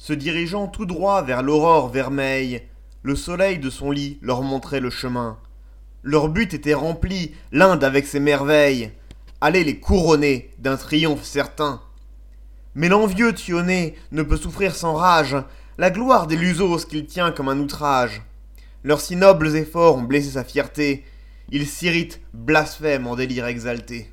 se dirigeant tout droit vers l'aurore vermeille, le soleil de son lit leur montrait le chemin. Leur but était rempli, l'Inde avec ses merveilles, allait les couronner d'un triomphe certain. Mais l'envieux Thionnet ne peut souffrir sans rage la gloire des Lusos qu'il tient comme un outrage. Leurs si nobles efforts ont blessé sa fierté, il s'irrite, blasphème en délire exalté.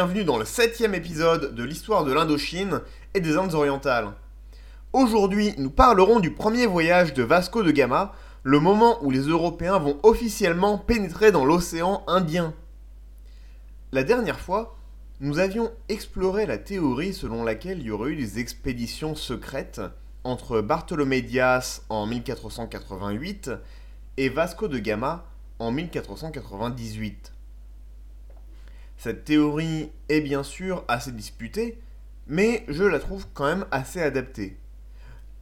Bienvenue dans le septième épisode de l'histoire de l'Indochine et des Indes orientales. Aujourd'hui, nous parlerons du premier voyage de Vasco de Gama, le moment où les Européens vont officiellement pénétrer dans l'océan Indien. La dernière fois, nous avions exploré la théorie selon laquelle il y aurait eu des expéditions secrètes entre Bartholomé Dias en 1488 et Vasco de Gama en 1498. Cette théorie est bien sûr assez disputée, mais je la trouve quand même assez adaptée.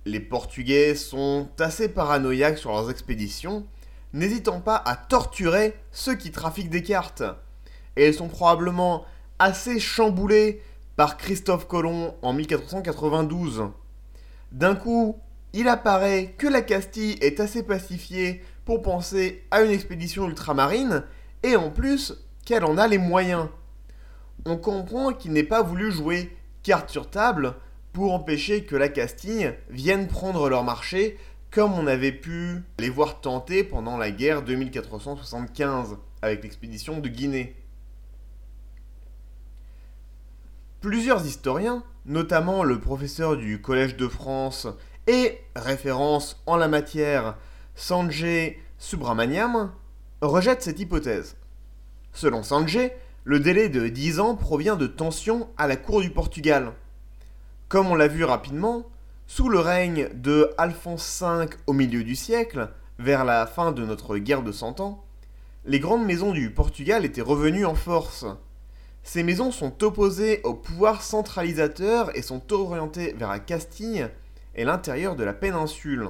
Les Portugais sont assez paranoïaques sur leurs expéditions, n'hésitant pas à torturer ceux qui trafiquent des cartes. Et elles sont probablement assez chamboulées par Christophe Colomb en 1492. D'un coup, il apparaît que la Castille est assez pacifiée pour penser à une expédition ultramarine, et en plus, qu'elle en a les moyens. On comprend qu'il n'ait pas voulu jouer carte sur table pour empêcher que la Castille vienne prendre leur marché comme on avait pu les voir tenter pendant la guerre de 1475 avec l'expédition de Guinée. Plusieurs historiens, notamment le professeur du Collège de France et référence en la matière Sanjay Subramaniam, rejettent cette hypothèse. Selon Sanjay, le délai de 10 ans provient de tensions à la cour du Portugal. Comme on l'a vu rapidement, sous le règne de Alphonse V au milieu du siècle, vers la fin de notre guerre de Cent Ans, les grandes maisons du Portugal étaient revenues en force. Ces maisons sont opposées au pouvoir centralisateur et sont orientées vers la Castille et l'intérieur de la péninsule.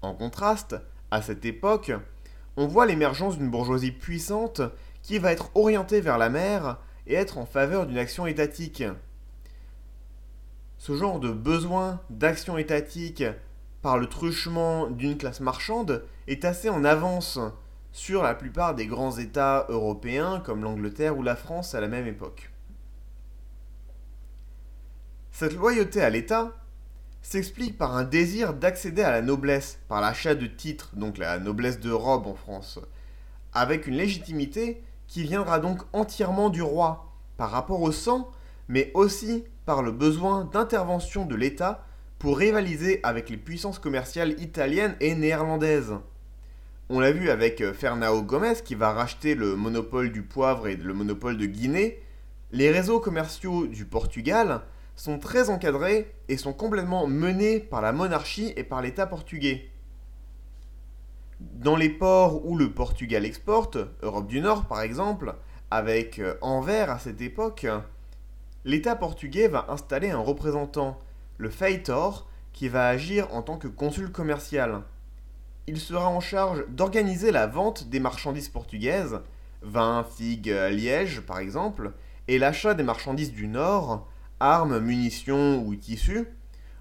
En contraste, à cette époque, on voit l'émergence d'une bourgeoisie puissante qui va être orientée vers la mer et être en faveur d'une action étatique. Ce genre de besoin d'action étatique par le truchement d'une classe marchande est assez en avance sur la plupart des grands États européens comme l'Angleterre ou la France à la même époque. Cette loyauté à l'État s'explique par un désir d'accéder à la noblesse, par l'achat de titres, donc la noblesse de robe en France, avec une légitimité qui viendra donc entièrement du roi, par rapport au sang, mais aussi par le besoin d'intervention de l'État pour rivaliser avec les puissances commerciales italiennes et néerlandaises. On l'a vu avec euh, Fernão Gomes qui va racheter le monopole du poivre et le monopole de Guinée. Les réseaux commerciaux du Portugal sont très encadrés et sont complètement menés par la monarchie et par l'État portugais. Dans les ports où le Portugal exporte, Europe du Nord par exemple, avec euh, Anvers à cette époque, l'État portugais va installer un représentant, le Feitor, qui va agir en tant que consul commercial. Il sera en charge d'organiser la vente des marchandises portugaises, vin, figues, liège par exemple, et l'achat des marchandises du Nord, armes, munitions ou tissus,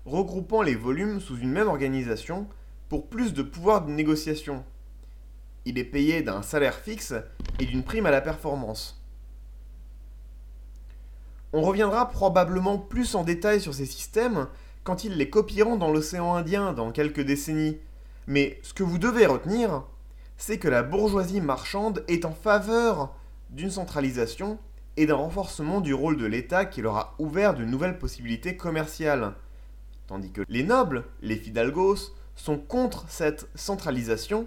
regroupant les volumes sous une même organisation pour plus de pouvoir de négociation. Il est payé d'un salaire fixe et d'une prime à la performance. On reviendra probablement plus en détail sur ces systèmes quand ils les copieront dans l'océan Indien dans quelques décennies. Mais ce que vous devez retenir, c'est que la bourgeoisie marchande est en faveur d'une centralisation et d'un renforcement du rôle de l'État qui leur a ouvert de nouvelles possibilités commerciales. Tandis que les nobles, les fidalgos, sont contre cette centralisation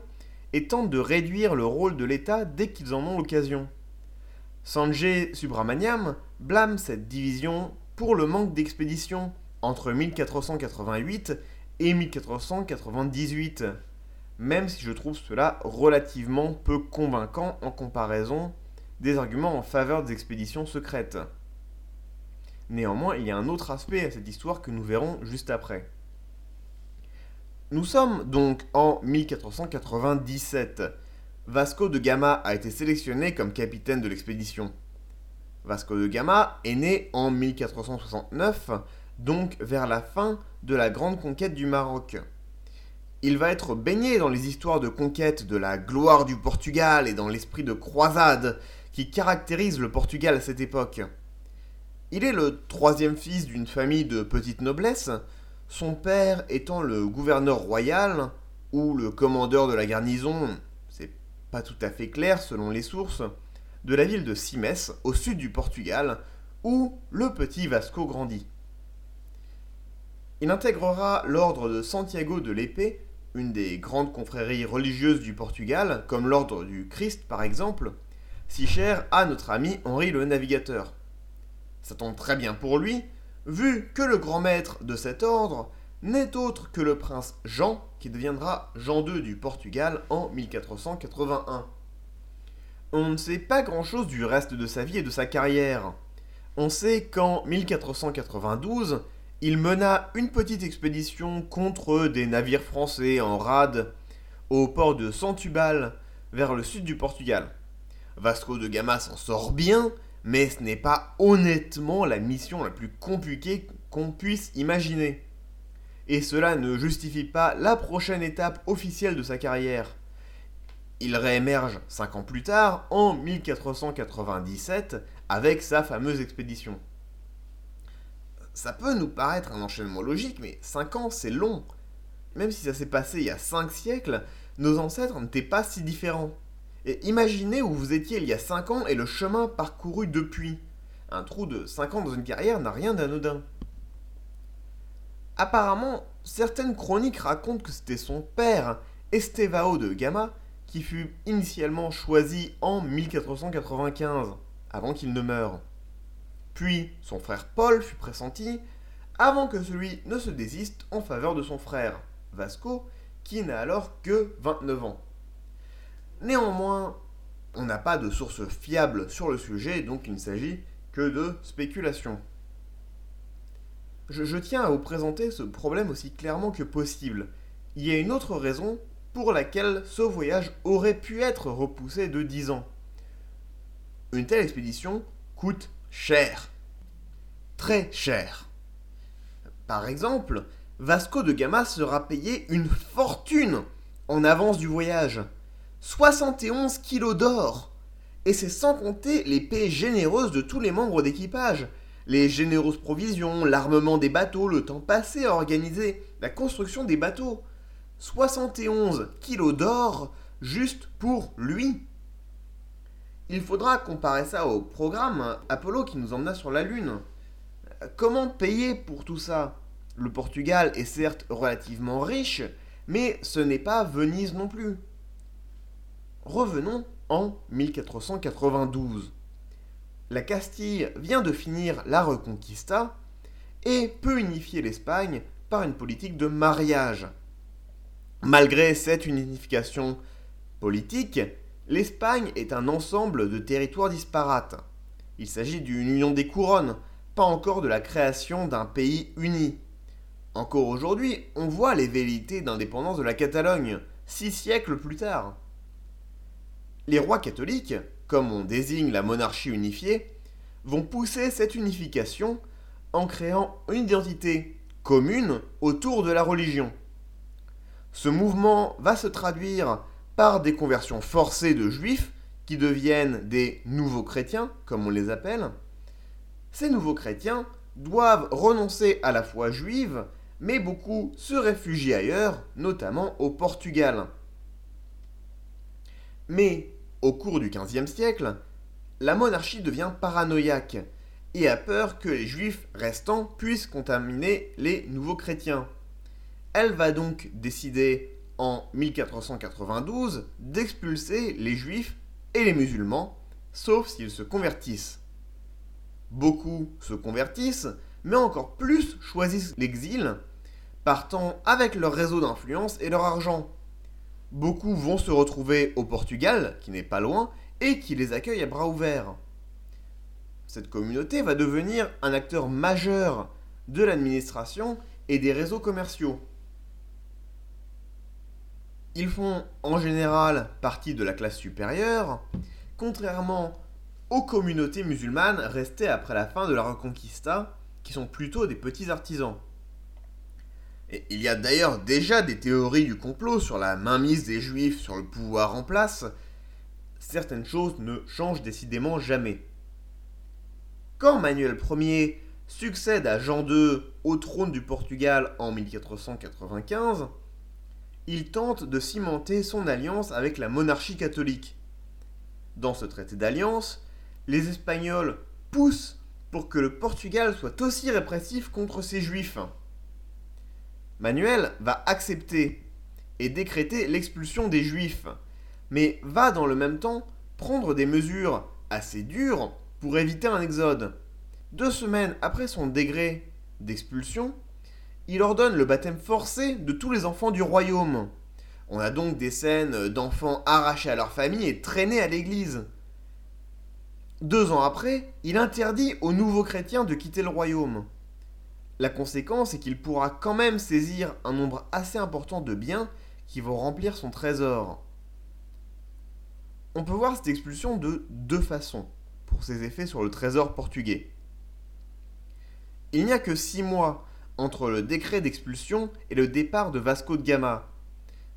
et tentent de réduire le rôle de l'État dès qu'ils en ont l'occasion. Sanjay Subramaniam blâme cette division pour le manque d'expéditions entre 1488 et 1498, même si je trouve cela relativement peu convaincant en comparaison des arguments en faveur des expéditions secrètes. Néanmoins, il y a un autre aspect à cette histoire que nous verrons juste après. Nous sommes donc en 1497. Vasco de Gama a été sélectionné comme capitaine de l'expédition. Vasco de Gama est né en 1469, donc vers la fin de la grande conquête du Maroc. Il va être baigné dans les histoires de conquête de la gloire du Portugal et dans l'esprit de croisade qui caractérise le Portugal à cette époque. Il est le troisième fils d'une famille de petite noblesse, son père étant le gouverneur royal ou le commandeur de la garnison, c'est pas tout à fait clair selon les sources, de la ville de Simes, au sud du Portugal, où le petit Vasco grandit. Il intégrera l'ordre de Santiago de l'Épée, une des grandes confréries religieuses du Portugal, comme l'ordre du Christ par exemple, si cher à notre ami Henri le Navigateur. Ça tombe très bien pour lui, vu que le grand maître de cet ordre n'est autre que le prince Jean, qui deviendra Jean II du Portugal en 1481. On ne sait pas grand-chose du reste de sa vie et de sa carrière. On sait qu'en 1492, il mena une petite expédition contre des navires français en rade au port de Santubal, vers le sud du Portugal. Vasco de Gama s'en sort bien, mais ce n'est pas honnêtement la mission la plus compliquée qu'on puisse imaginer. Et cela ne justifie pas la prochaine étape officielle de sa carrière. Il réémerge 5 ans plus tard, en 1497, avec sa fameuse expédition. Ça peut nous paraître un enchaînement logique, mais 5 ans c'est long. Même si ça s'est passé il y a 5 siècles, nos ancêtres n'étaient pas si différents. Et imaginez où vous étiez il y a 5 ans et le chemin parcouru depuis. Un trou de 5 ans dans une carrière n'a rien d'anodin. Apparemment, certaines chroniques racontent que c'était son père, Estevao de Gama, qui fut initialement choisi en 1495, avant qu'il ne meure. Puis son frère Paul fut pressenti, avant que celui ne se désiste en faveur de son frère, Vasco, qui n'a alors que 29 ans. Néanmoins, on n'a pas de source fiable sur le sujet, donc il ne s'agit que de spéculation. Je, tiens à vous présenter ce problème aussi clairement que possible. Il y a une autre raison pour laquelle ce voyage aurait pu être repoussé de 10 ans. Une telle expédition coûte cher. Très cher. Par exemple, Vasco de Gama sera payé une fortune en avance du voyage. 71 kilos d'or. Et c'est sans compter les paix généreuses de tous les membres d'équipage. Les généreuses provisions, l'armement des bateaux, le temps passé à organiser la construction des bateaux. 71 kilos d'or juste pour lui. Il faudra comparer ça au programme Apollo qui nous emmena sur la Lune. Comment payer pour tout ça? Le Portugal est certes relativement riche, mais ce n'est pas Venise non plus. Revenons en 1492. La Castille vient de finir la Reconquista et peut unifier l'Espagne par une politique de mariage. Malgré cette unification politique, l'Espagne est un ensemble de territoires disparates. Il s'agit d'une union des couronnes, pas encore de la création d'un pays uni. Encore aujourd'hui, on voit les velléités d'indépendance de la Catalogne, six siècles plus tard. Les rois catholiques, comme on désigne la monarchie unifiée, vont pousser cette unification en créant une identité commune autour de la religion. Ce mouvement va se traduire par des conversions forcées de juifs qui deviennent des nouveaux chrétiens, comme on les appelle. Ces nouveaux chrétiens doivent renoncer à la foi juive, mais beaucoup se réfugient ailleurs, notamment au Portugal. Mais au cours du XVe siècle, la monarchie devient paranoïaque et a peur que les juifs restants puissent contaminer les nouveaux chrétiens. Elle va donc décider en 1492 d'expulser les juifs et les musulmans, sauf s'ils se convertissent. Beaucoup se convertissent, mais encore plus choisissent l'exil, partant avec leur réseau d'influence et leur argent. Beaucoup vont se retrouver au Portugal, qui n'est pas loin, et qui les accueille à bras ouverts. Cette communauté va devenir un acteur majeur de l'administration et des réseaux commerciaux. Ils font en général partie de la classe supérieure, contrairement aux communautés musulmanes restées après la fin de la Reconquista, qui sont plutôt des petits artisans. Il y a d'ailleurs déjà des théories du complot sur la mainmise des juifs sur le pouvoir en place. Certaines choses ne changent décidément jamais. Quand Manuel Ier succède à Jean II au trône du Portugal en 1495, il tente de cimenter son alliance avec la monarchie catholique. Dans ce traité d'alliance, les Espagnols poussent pour que le Portugal soit aussi répressif contre ses juifs. Manuel va accepter et décréter l'expulsion des juifs, mais va dans le même temps prendre des mesures assez dures pour éviter un exode. Deux semaines après son décret d'expulsion, il ordonne le baptême forcé de tous les enfants du royaume. On a donc des scènes d'enfants arrachés à leur famille et traînés à l'église. Deux ans après, il interdit aux nouveaux chrétiens de quitter le royaume. La conséquence est qu'il pourra quand même saisir un nombre assez important de biens qui vont remplir son trésor. On peut voir cette expulsion de deux façons pour ses effets sur le trésor portugais. Il n'y a que six mois entre le décret d'expulsion et le départ de Vasco de Gama,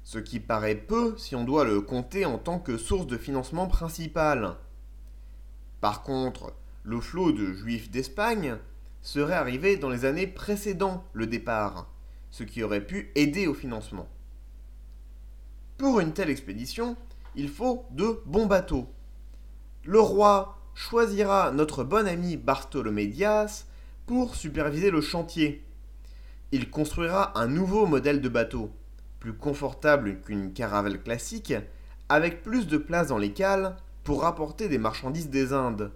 ce qui paraît peu si on doit le compter en tant que source de financement principale. Par contre, le flot de juifs d'Espagne serait arrivé dans les années précédant le départ, ce qui aurait pu aider au financement. Pour une telle expédition, il faut de bons bateaux. Le roi choisira notre bon ami Bartholomé Dias pour superviser le chantier. Il construira un nouveau modèle de bateau, plus confortable qu'une caravelle classique, avec plus de place dans les cales pour rapporter des marchandises des Indes.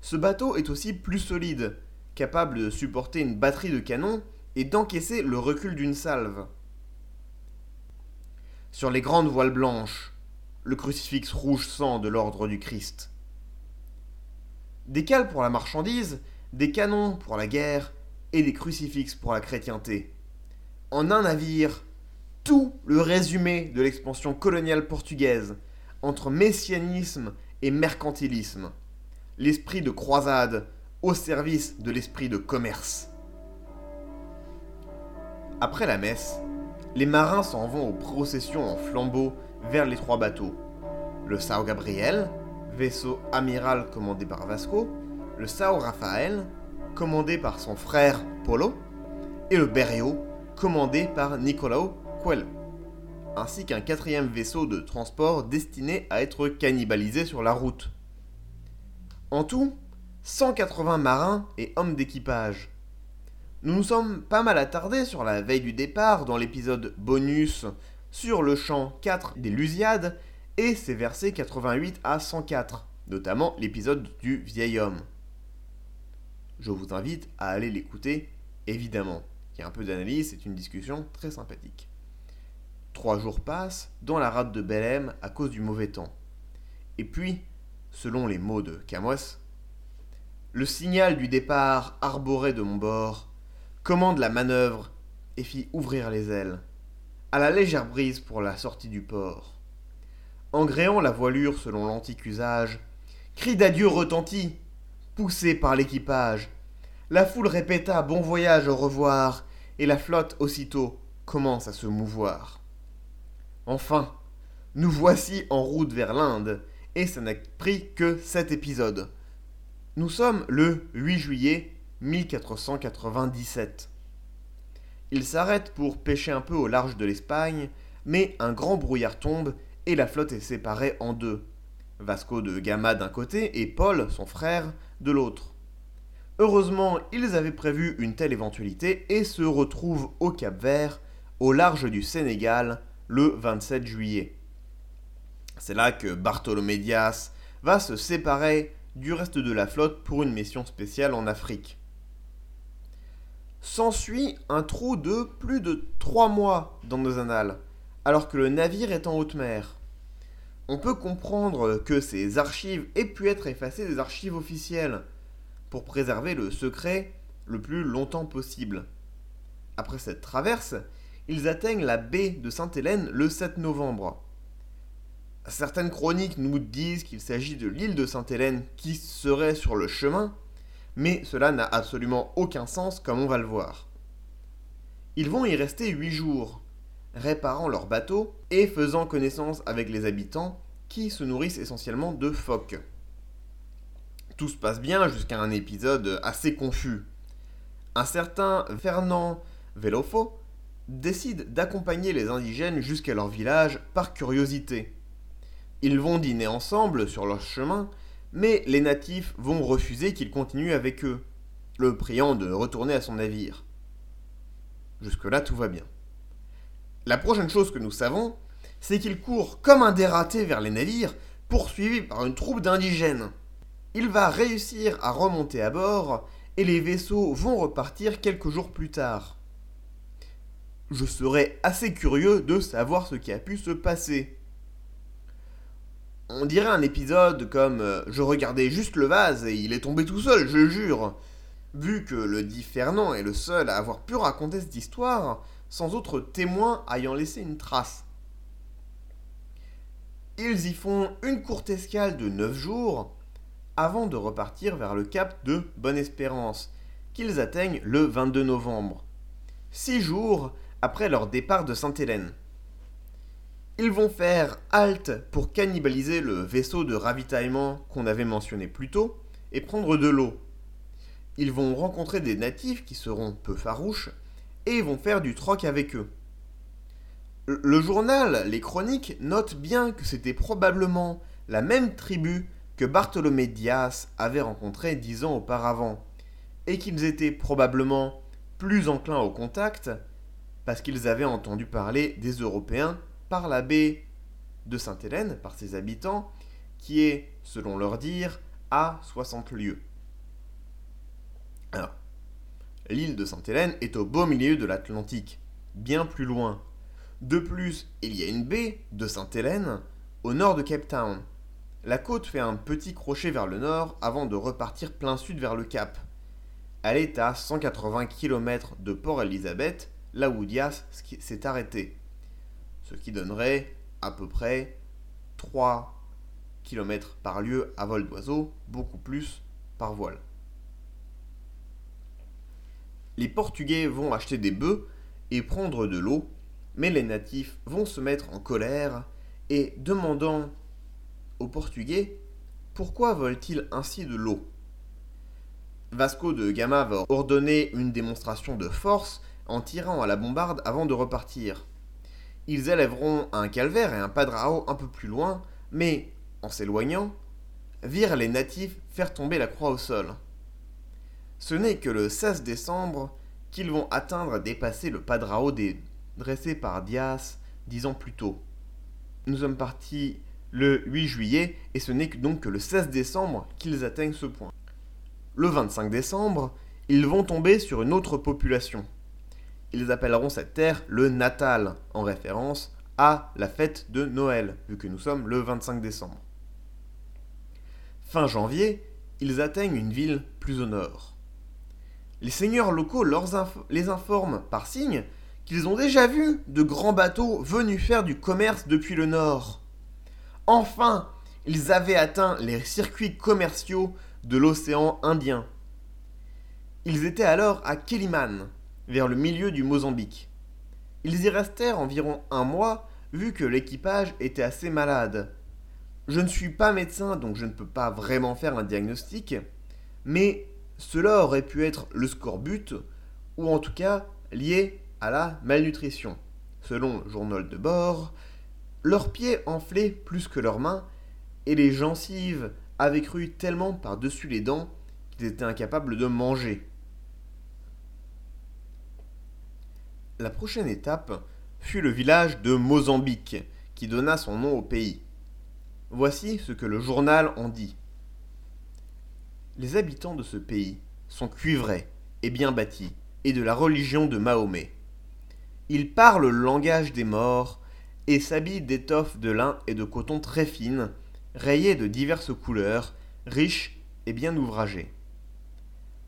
Ce bateau est aussi plus solide, capable de supporter une batterie de canons et d'encaisser le recul d'une salve. Sur les grandes voiles blanches, le crucifix rouge sang de l'ordre du Christ. Des cales pour la marchandise, des canons pour la guerre et des crucifixes pour la chrétienté. En un navire, tout le résumé de l'expansion coloniale portugaise, entre messianisme et mercantilisme, l'esprit de croisade au service de l'esprit de commerce. Après la messe, les marins s'en vont aux processions en flambeau vers les trois bateaux. Le Sao Gabriel, vaisseau amiral commandé par Vasco, le Sao Rafael, commandé par son frère Polo, et le Berrio, commandé par Nicolao Coelho ainsi qu'un quatrième vaisseau de transport destiné à être cannibalisé sur la route. En tout, 180 marins et hommes d'équipage. Nous nous sommes pas mal attardés sur la veille du départ dans l'épisode bonus sur le champ 4 des Lusiades et ses versets 88 à 104, notamment l'épisode du vieil homme. Je vous invite à aller l'écouter, évidemment. Il y a un peu d'analyse, c'est une discussion très sympathique. Trois jours passent dans la rade de Belém à cause du mauvais temps. Et puis, selon les mots de Camos, le signal du départ arboré de mon bord commande la manœuvre et fit ouvrir les ailes, à la légère brise pour la sortie du port. En gréant la voilure selon l'antique usage, cri d'adieu retentit, poussé par l'équipage. La foule répéta bon voyage au revoir, et la flotte aussitôt commence à se mouvoir. Enfin, nous voici en route vers l'Inde, et ça n'a pris que sept épisodes. Nous sommes le 8 juillet 1497. Il s'arrête pour pêcher un peu au large de l'Espagne, mais un grand brouillard tombe et la flotte est séparée en deux. Vasco de Gama d'un côté et Paul, son frère, de l'autre. Heureusement, ils avaient prévu une telle éventualité et se retrouvent au Cap Vert, au large du Sénégal, le 27 juillet. C'est là que Bartholomé Dias va se séparer du reste de la flotte pour une mission spéciale en Afrique. S'ensuit un trou de plus de 3 mois dans nos annales, alors que le navire est en haute mer. On peut comprendre que ces archives aient pu être effacées des archives officielles, pour préserver le secret le plus longtemps possible. Après cette traverse, ils atteignent la baie de Sainte-Hélène le 7 novembre. Certaines chroniques nous disent qu'il s'agit de l'île de Sainte-Hélène qui serait sur le chemin, mais cela n'a absolument aucun sens comme on va le voir. Ils vont y rester huit jours, réparant leur bateau et faisant connaissance avec les habitants qui se nourrissent essentiellement de phoques. Tout se passe bien jusqu'à un épisode assez confus. Un certain Fernand Velofo décide d'accompagner les indigènes jusqu'à leur village par curiosité. Ils vont dîner ensemble sur leur chemin, mais les natifs vont refuser qu'il continue avec eux, le priant de retourner à son navire. Jusque-là, tout va bien. La prochaine chose que nous savons, c'est qu'il court comme un dératé vers les navires, poursuivi par une troupe d'indigènes. Il va réussir à remonter à bord, et les vaisseaux vont repartir quelques jours plus tard. Je serais assez curieux de savoir ce qui a pu se passer. On dirait un épisode comme euh, Je regardais juste le vase et il est tombé tout seul, je jure. Vu que le dit Fernand est le seul à avoir pu raconter cette histoire, sans autre témoin ayant laissé une trace. Ils y font une courte escale de 9 jours avant de repartir vers le cap de Bonne-Espérance, qu'ils atteignent le 22 novembre, 6 jours après leur départ de Sainte-Hélène. Ils vont faire halte pour cannibaliser le vaisseau de ravitaillement qu'on avait mentionné plus tôt et prendre de l'eau. Ils vont rencontrer des natifs qui seront peu farouches et vont faire du troc avec eux. Le journal, les chroniques, notent bien que c'était probablement la même tribu que Bartholomé Dias avait rencontré dix ans auparavant, et qu'ils étaient probablement plus enclins au contact parce qu'ils avaient entendu parler des Européens par la baie de Sainte-Hélène, par ses habitants, qui est, selon leur dire, à 60 lieues. Alors, l'île de Sainte-Hélène est au beau milieu de l'Atlantique, bien plus loin. De plus, il y a une baie de Sainte-Hélène au nord de Cape Town. La côte fait un petit crochet vers le nord avant de repartir plein sud vers le cap. Elle est à 180 km de Port Elizabeth, là où Dias s'est arrêté ce qui donnerait à peu près 3 km par lieu à vol d'oiseau, beaucoup plus par voile. Les Portugais vont acheter des bœufs et prendre de l'eau, mais les natifs vont se mettre en colère et demandant aux Portugais pourquoi veulent-ils ainsi de l'eau? Vasco de Gama va ordonner une démonstration de force en tirant à la bombarde avant de repartir. Ils élèveront un calvaire et un padrao un peu plus loin, mais, en s'éloignant, virent les natifs faire tomber la croix au sol. Ce n'est que le 16 décembre qu'ils vont atteindre et dépasser le padrao dressé par Dias dix ans plus tôt. Nous sommes partis le 8 juillet et ce n'est donc que le 16 décembre qu'ils atteignent ce point. Le 25 décembre, ils vont tomber sur une autre population, ils appelleront cette terre le Natal, en référence à la fête de Noël, vu que nous sommes le 25 décembre. Fin janvier, ils atteignent une ville plus au nord. Les seigneurs locaux les informent par signe qu'ils ont déjà vu de grands bateaux venus faire du commerce depuis le nord. Enfin, ils avaient atteint les circuits commerciaux de l'océan Indien. Ils étaient alors à Keliman, vers le milieu du Mozambique. Ils y restèrent environ un mois vu que l'équipage était assez malade. Je ne suis pas médecin donc je ne peux pas vraiment faire un diagnostic, mais cela aurait pu être le scorbut ou en tout cas lié à la malnutrition. Selon le journal de bord, leurs pieds enflaient plus que leurs mains et les gencives avaient cru tellement par-dessus les dents qu'ils étaient incapables de manger. La prochaine étape fut le village de Mozambique, qui donna son nom au pays. Voici ce que le journal en dit. Les habitants de ce pays sont cuivrés et bien bâtis, et de la religion de Mahomet. Ils parlent le langage des morts et s'habillent d'étoffes de lin et de coton très fines, rayées de diverses couleurs, riches et bien ouvragées.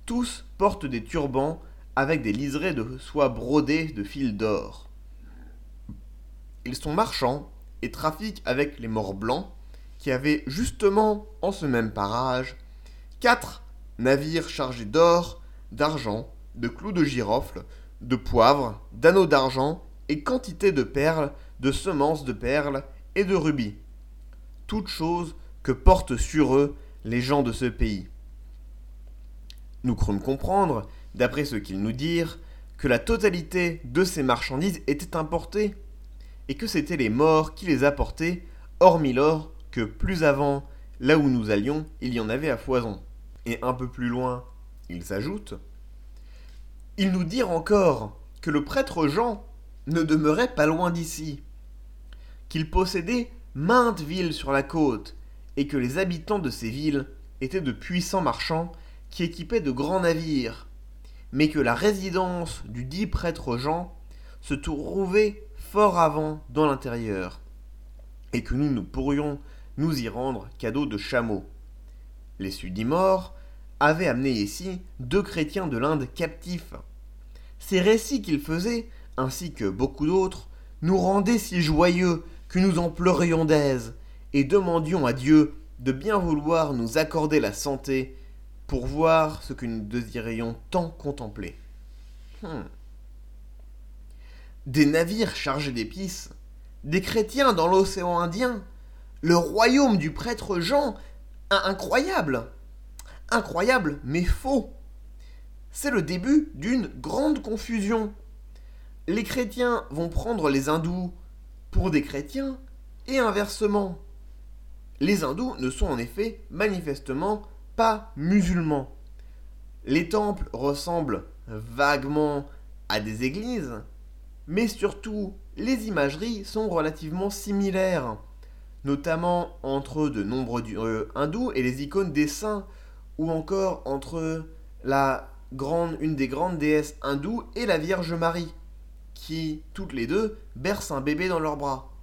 Tous portent des turbans avec des liserés de soie brodés de fils d'or. Ils sont marchands et trafiquent avec les morts blancs, qui avaient justement en ce même parage quatre navires chargés d'or, d'argent, de clous de girofle, de poivre, d'anneaux d'argent et quantité de perles, de semences de perles et de rubis. Toutes choses que portent sur eux les gens de ce pays. Nous crûmes comprendre, d'après ce qu'ils nous dirent, que la totalité de ces marchandises était importée, et que c'étaient les morts qui les apportaient, hormis l'or que plus avant, là où nous allions, il y en avait à foison. Et un peu plus loin, ils ajoutent Ils nous dirent encore que le prêtre Jean ne demeurait pas loin d'ici, qu'il possédait maintes villes sur la côte, et que les habitants de ces villes étaient de puissants marchands qui équipaient de grands navires, mais que la résidence du dit prêtre Jean se trouvait fort avant dans l'intérieur, et que nous ne pourrions nous y rendre cadeau de chameaux. Les Sudimores avaient amené ici deux chrétiens de l'Inde captifs. Ces récits qu'ils faisaient, ainsi que beaucoup d'autres, nous rendaient si joyeux que nous en pleurions d'aise, et demandions à Dieu de bien vouloir nous accorder la santé voir ce que nous désirions tant contempler. Hmm. Des navires chargés d'épices, des chrétiens dans l'océan Indien, le royaume du prêtre Jean, incroyable, incroyable mais faux. C'est le début d'une grande confusion. Les chrétiens vont prendre les hindous pour des chrétiens et inversement. Les hindous ne sont en effet manifestement pas musulmans. Les temples ressemblent vaguement à des églises, mais surtout les imageries sont relativement similaires, notamment entre de nombreux dieux euh, hindous et les icônes des saints, ou encore entre la grande, une des grandes déesses hindoues et la Vierge Marie, qui, toutes les deux, bercent un bébé dans leurs bras.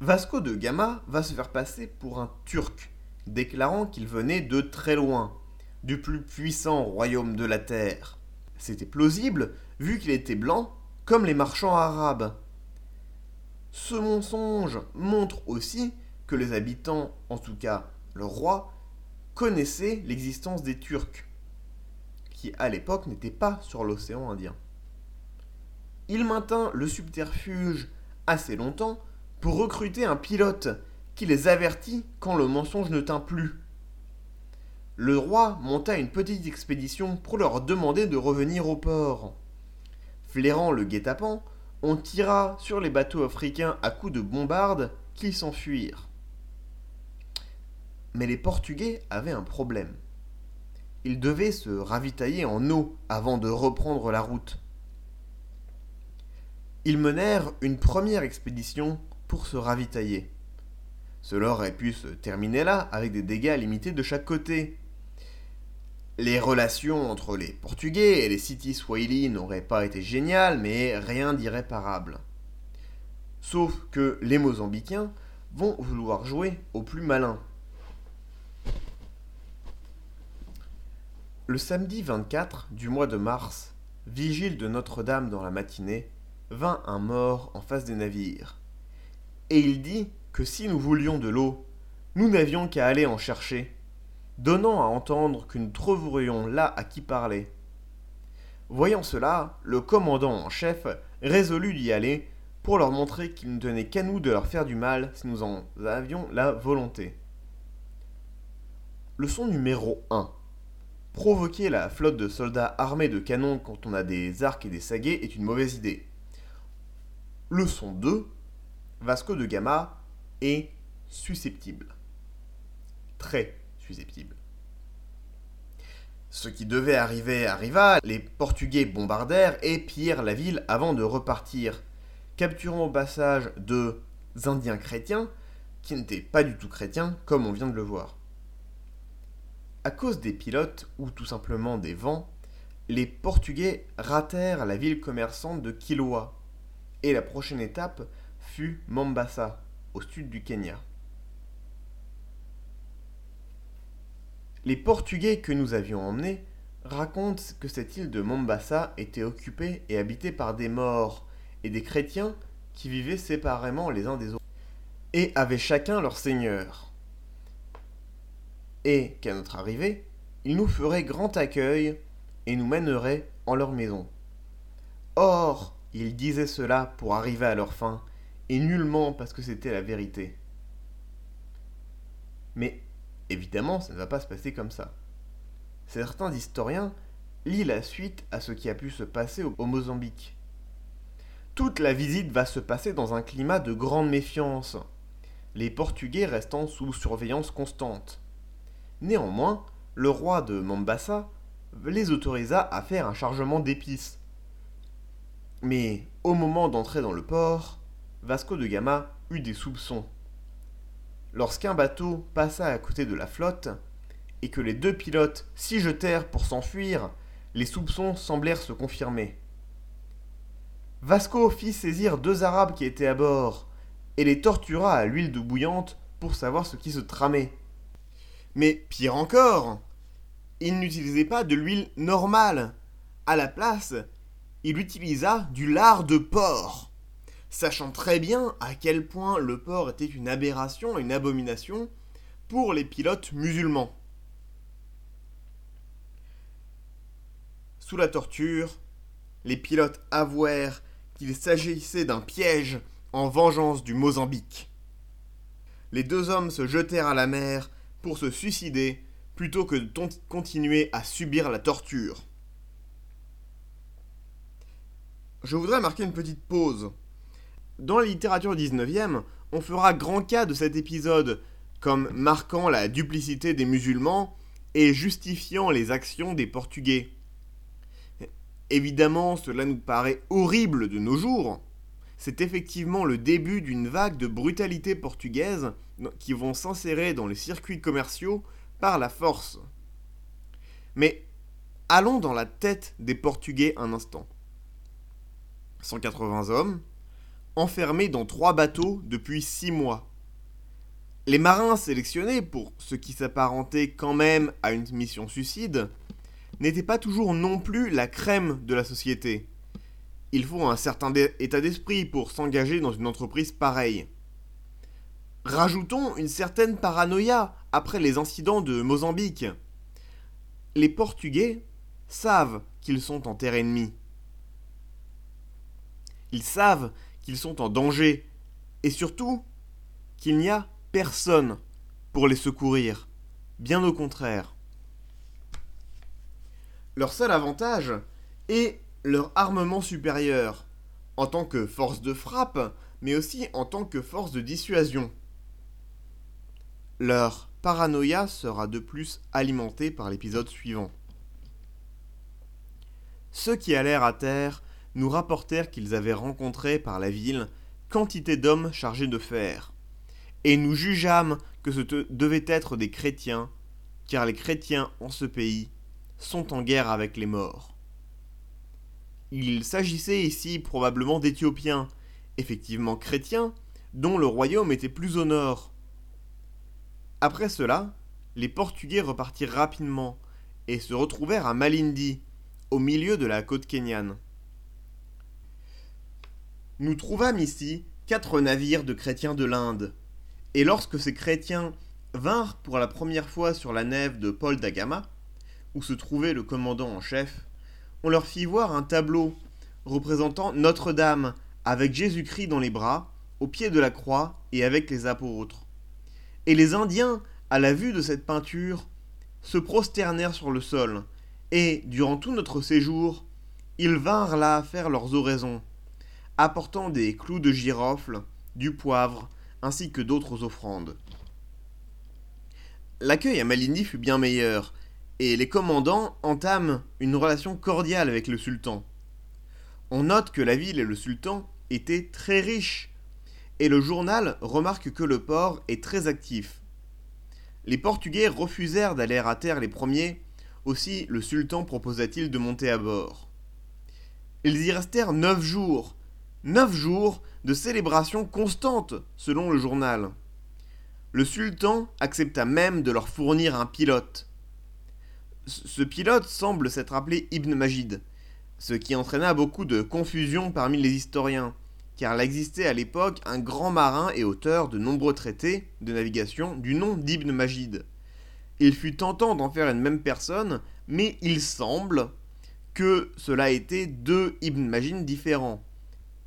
Vasco de Gama va se faire passer pour un Turc, déclarant qu'il venait de très loin, du plus puissant royaume de la terre. C'était plausible, vu qu'il était blanc, comme les marchands arabes. Ce mensonge montre aussi que les habitants, en tout cas le roi, connaissaient l'existence des Turcs, qui à l'époque n'étaient pas sur l'océan Indien. Il maintint le subterfuge assez longtemps pour recruter un pilote qui les avertit quand le mensonge ne tint plus. Le roi monta une petite expédition pour leur demander de revenir au port. Flairant le guet-apens, on tira sur les bateaux africains à coups de bombardes qui s'enfuirent. Mais les Portugais avaient un problème. Ils devaient se ravitailler en eau avant de reprendre la route. Ils menèrent une première expédition pour se ravitailler. Cela aurait pu se terminer là, avec des dégâts limités de chaque côté. Les relations entre les Portugais et les City Swahili n'auraient pas été géniales, mais rien d'irréparable. Sauf que les Mozambicains vont vouloir jouer au plus malin. Le samedi 24 du mois de mars, vigile de Notre-Dame dans la matinée, vint un mort en face des navires et il dit que si nous voulions de l'eau, nous n'avions qu'à aller en chercher, donnant à entendre que nous trouverions là à qui parler. Voyant cela, le commandant en chef résolut d'y aller pour leur montrer qu'il ne tenait qu'à nous de leur faire du mal si nous en avions la volonté. Leçon numéro 1. Provoquer la flotte de soldats armés de canons quand on a des arcs et des saguets est une mauvaise idée. Leçon 2. Vasco de Gama est susceptible. Très susceptible. Ce qui devait arriver arriva, les Portugais bombardèrent et pillèrent la ville avant de repartir, capturant au passage deux Indiens chrétiens qui n'étaient pas du tout chrétiens comme on vient de le voir. À cause des pilotes, ou tout simplement des vents, les Portugais ratèrent la ville commerçante de Kilwa, et la prochaine étape Mombasa, au sud du Kenya. Les Portugais que nous avions emmenés racontent que cette île de Mombasa était occupée et habitée par des morts et des chrétiens qui vivaient séparément les uns des autres, et avaient chacun leur seigneur. Et qu'à notre arrivée, ils nous feraient grand accueil et nous mèneraient en leur maison. Or, ils disaient cela pour arriver à leur fin, et nullement parce que c'était la vérité. Mais évidemment, ça ne va pas se passer comme ça. Certains historiens lient la suite à ce qui a pu se passer au Mozambique. Toute la visite va se passer dans un climat de grande méfiance, les Portugais restant sous surveillance constante. Néanmoins, le roi de Mombasa les autorisa à faire un chargement d'épices. Mais au moment d'entrer dans le port, Vasco de Gama eut des soupçons. Lorsqu'un bateau passa à côté de la flotte, et que les deux pilotes s'y jetèrent pour s'enfuir, les soupçons semblèrent se confirmer. Vasco fit saisir deux Arabes qui étaient à bord, et les tortura à l'huile de bouillante pour savoir ce qui se tramait. Mais pire encore, il n'utilisait pas de l'huile normale. À la place, il utilisa du lard de porc, sachant très bien à quel point le porc était une aberration une abomination pour les pilotes musulmans. Sous la torture, les pilotes avouèrent qu'il s'agissait d'un piège en vengeance du Mozambique. Les deux hommes se jetèrent à la mer pour se suicider plutôt que de continuer à subir la torture. Je voudrais marquer une petite pause. Dans la littérature 19e, on fera grand cas de cet épisode comme marquant la duplicité des musulmans et justifiant les actions des Portugais. Évidemment, cela nous paraît horrible de nos jours. C'est effectivement le début d'une vague de brutalité portugaise qui vont s'insérer dans les circuits commerciaux par la force. Mais allons dans la tête des Portugais un instant. 180 hommes, enfermés dans trois bateaux depuis six mois. Les marins sélectionnés pour ce qui s'apparentait quand même à une mission suicide n'était pas toujours non plus la crème de la société. Il faut un certain état d'esprit pour s'engager dans une entreprise pareille. Rajoutons une certaine paranoïa après les incidents de Mozambique. Les Portugais savent qu'ils sont en terre ennemie. Ils savent sont en danger et surtout qu'il n'y a personne pour les secourir. Bien au contraire. Leur seul avantage est leur armement supérieur, en tant que force de frappe, mais aussi en tant que force de dissuasion. Leur paranoïa sera de plus alimentée par l'épisode suivant. Ceux qui allèrent à terre nous rapportèrent qu'ils avaient rencontré par la ville quantité d'hommes chargés de fer, et nous jugeâmes que ce devait être des chrétiens, car les chrétiens en ce pays sont en guerre avec les morts. Il s'agissait ici probablement d'Éthiopiens, effectivement chrétiens, dont le royaume était plus au nord. Après cela, les Portugais repartirent rapidement et se retrouvèrent à Malindi, au milieu de la côte kenyane. Nous trouvâmes ici quatre navires de chrétiens de l'Inde, et lorsque ces chrétiens vinrent pour la première fois sur la nef de Paul d'Agama, où se trouvait le commandant en chef, on leur fit voir un tableau représentant Notre-Dame avec Jésus-Christ dans les bras, au pied de la croix et avec les apôtres. Et les Indiens, à la vue de cette peinture, se prosternèrent sur le sol, et, durant tout notre séjour, ils vinrent là faire leurs oraisons, apportant des clous de girofle, du poivre, ainsi que d'autres offrandes. L'accueil à Malini fut bien meilleur, et les commandants entament une relation cordiale avec le sultan. On note que la ville et le sultan étaient très riches, et le journal remarque que le port est très actif. Les Portugais refusèrent d'aller à terre les premiers, aussi le sultan proposa-t-il de monter à bord. Ils y restèrent neuf jours, neuf jours de célébration constante, selon le journal. Le sultan accepta même de leur fournir un pilote. Ce pilote semble s'être appelé Ibn Majid, ce qui entraîna beaucoup de confusion parmi les historiens, car il existait à l'époque un grand marin et auteur de nombreux traités de navigation du nom d'Ibn Majid. Il fut tentant d'en faire une même personne, mais il semble que cela était deux Ibn Majid différents.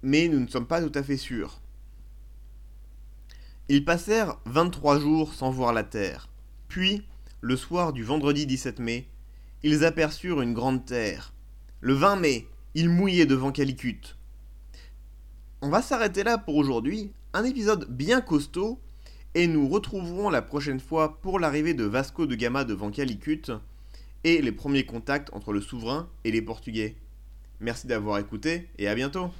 Mais nous ne sommes pas tout à fait sûrs. Ils passèrent 23 jours sans voir la terre. Puis, le soir du vendredi 17 mai, ils aperçurent une grande terre. Le 20 mai, ils mouillaient devant Calicut. On va s'arrêter là pour aujourd'hui, un épisode bien costaud, et nous retrouverons la prochaine fois pour l'arrivée de Vasco de Gama devant Calicut et les premiers contacts entre le souverain et les Portugais. Merci d'avoir écouté et à bientôt